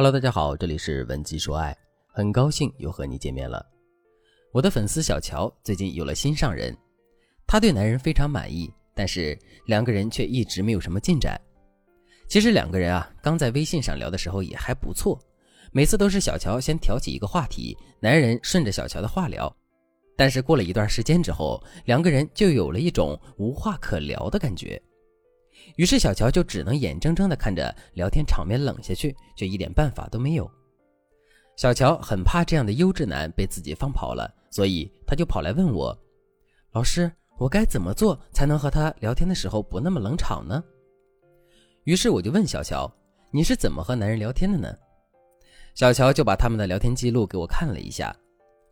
Hello，大家好，这里是文姬说爱，很高兴又和你见面了。我的粉丝小乔最近有了心上人，她对男人非常满意，但是两个人却一直没有什么进展。其实两个人啊，刚在微信上聊的时候也还不错，每次都是小乔先挑起一个话题，男人顺着小乔的话聊。但是过了一段时间之后，两个人就有了一种无话可聊的感觉。于是小乔就只能眼睁睁地看着聊天场面冷下去，却一点办法都没有。小乔很怕这样的优质男被自己放跑了，所以他就跑来问我：“老师，我该怎么做才能和他聊天的时候不那么冷场呢？”于是我就问小乔：“你是怎么和男人聊天的呢？”小乔就把他们的聊天记录给我看了一下，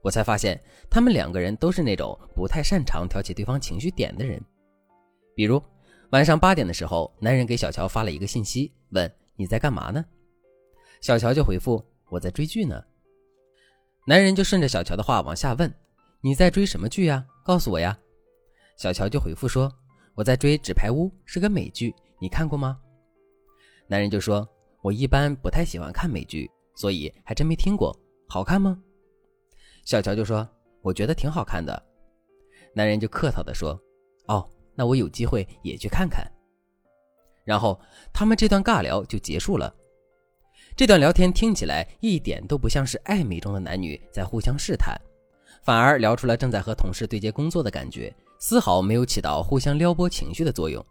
我才发现他们两个人都是那种不太擅长挑起对方情绪点的人，比如。晚上八点的时候，男人给小乔发了一个信息，问你在干嘛呢？小乔就回复我在追剧呢。男人就顺着小乔的话往下问，你在追什么剧呀？告诉我呀。小乔就回复说我在追《纸牌屋》，是个美剧，你看过吗？男人就说我一般不太喜欢看美剧，所以还真没听过。好看吗？小乔就说我觉得挺好看的。男人就客套的说哦。那我有机会也去看看。然后他们这段尬聊就结束了。这段聊天听起来一点都不像是暧昧中的男女在互相试探，反而聊出了正在和同事对接工作的感觉，丝毫没有起到互相撩拨情绪的作用。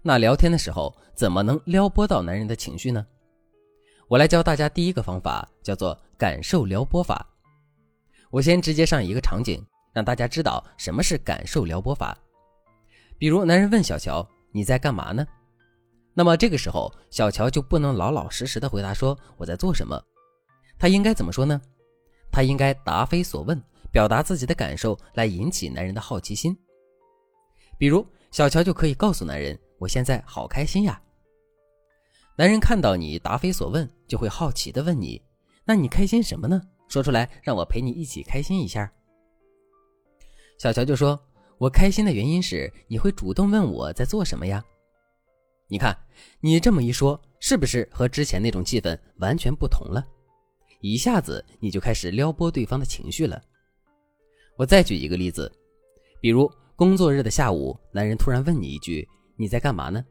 那聊天的时候怎么能撩拨到男人的情绪呢？我来教大家第一个方法，叫做感受撩拨法。我先直接上一个场景，让大家知道什么是感受撩拨法。比如，男人问小乔：“你在干嘛呢？”那么这个时候，小乔就不能老老实实的回答说“我在做什么”，他应该怎么说呢？他应该答非所问，表达自己的感受，来引起男人的好奇心。比如，小乔就可以告诉男人：“我现在好开心呀。”男人看到你答非所问，就会好奇的问你：“那你开心什么呢？说出来，让我陪你一起开心一下。”小乔就说。我开心的原因是你会主动问我在做什么呀？你看，你这么一说，是不是和之前那种气氛完全不同了？一下子你就开始撩拨对方的情绪了。我再举一个例子，比如工作日的下午，男人突然问你一句：“你在干嘛呢？”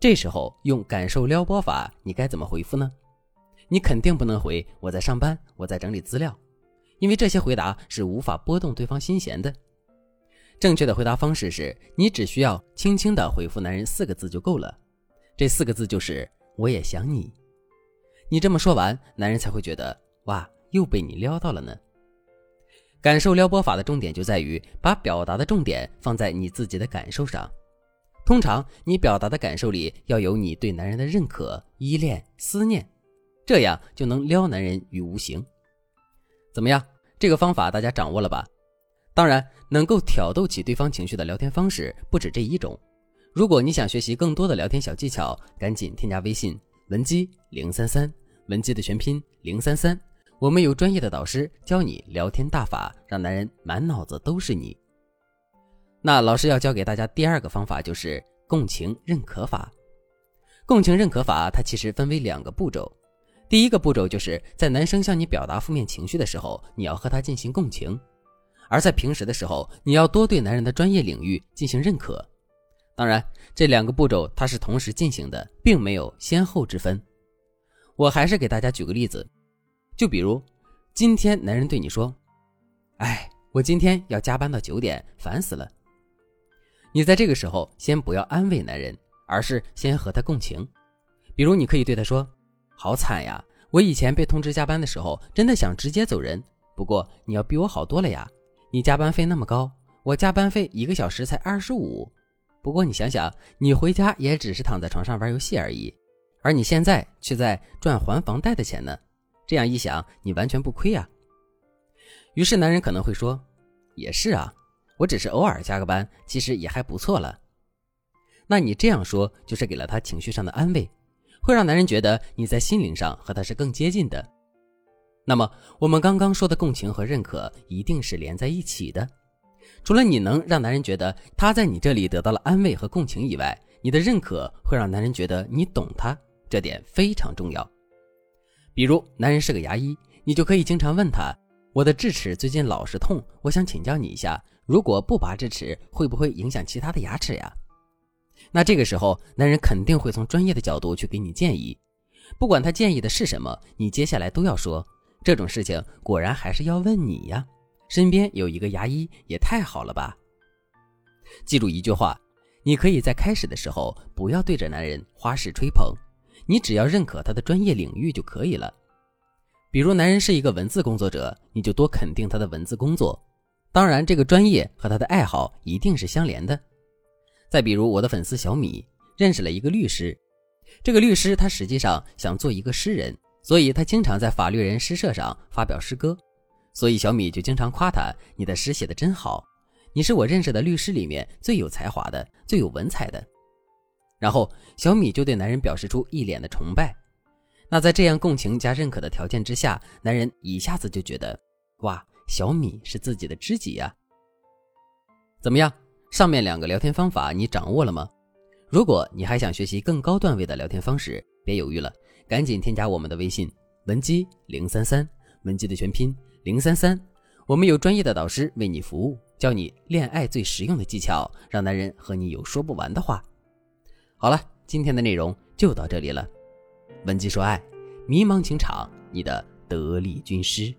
这时候用感受撩拨法，你该怎么回复呢？你肯定不能回“我在上班，我在整理资料”，因为这些回答是无法拨动对方心弦的。正确的回答方式是你只需要轻轻的回复男人四个字就够了，这四个字就是“我也想你”。你这么说完，男人才会觉得哇，又被你撩到了呢。感受撩拨法的重点就在于把表达的重点放在你自己的感受上。通常你表达的感受里要有你对男人的认可、依恋、思念，这样就能撩男人于无形。怎么样？这个方法大家掌握了吧？当然，能够挑逗起对方情绪的聊天方式不止这一种。如果你想学习更多的聊天小技巧，赶紧添加微信文姬零三三，文姬的全拼零三三。我们有专业的导师教你聊天大法，让男人满脑子都是你。那老师要教给大家第二个方法就是共情认可法。共情认可法它其实分为两个步骤，第一个步骤就是在男生向你表达负面情绪的时候，你要和他进行共情。而在平时的时候，你要多对男人的专业领域进行认可。当然，这两个步骤它是同时进行的，并没有先后之分。我还是给大家举个例子，就比如今天男人对你说：“哎，我今天要加班到九点，烦死了。”你在这个时候先不要安慰男人，而是先和他共情。比如你可以对他说：“好惨呀，我以前被通知加班的时候，真的想直接走人。不过你要比我好多了呀。”你加班费那么高，我加班费一个小时才二十五。不过你想想，你回家也只是躺在床上玩游戏而已，而你现在却在赚还房贷的钱呢。这样一想，你完全不亏啊。于是男人可能会说：“也是啊，我只是偶尔加个班，其实也还不错了。”那你这样说，就是给了他情绪上的安慰，会让男人觉得你在心灵上和他是更接近的。那么，我们刚刚说的共情和认可一定是连在一起的。除了你能让男人觉得他在你这里得到了安慰和共情以外，你的认可会让男人觉得你懂他，这点非常重要。比如男人是个牙医，你就可以经常问他：“我的智齿最近老是痛，我想请教你一下，如果不拔智齿，会不会影响其他的牙齿呀？”那这个时候，男人肯定会从专业的角度去给你建议。不管他建议的是什么，你接下来都要说：“这种事情果然还是要问你呀，身边有一个牙医也太好了吧。”记住一句话。你可以在开始的时候不要对着男人花式吹捧，你只要认可他的专业领域就可以了。比如男人是一个文字工作者，你就多肯定他的文字工作。当然，这个专业和他的爱好一定是相连的。再比如我的粉丝小米认识了一个律师，这个律师他实际上想做一个诗人，所以他经常在法律人诗社上发表诗歌，所以小米就经常夸他：“你的诗写的真好。”你是我认识的律师里面最有才华的、最有文采的。然后小米就对男人表示出一脸的崇拜。那在这样共情加认可的条件之下，男人一下子就觉得，哇，小米是自己的知己呀。怎么样？上面两个聊天方法你掌握了吗？如果你还想学习更高段位的聊天方式，别犹豫了，赶紧添加我们的微信文姬零三三，文姬的全拼零三三，我们有专业的导师为你服务。教你恋爱最实用的技巧，让男人和你有说不完的话。好了，今天的内容就到这里了。文姬说爱，迷茫情场，你的得力军师。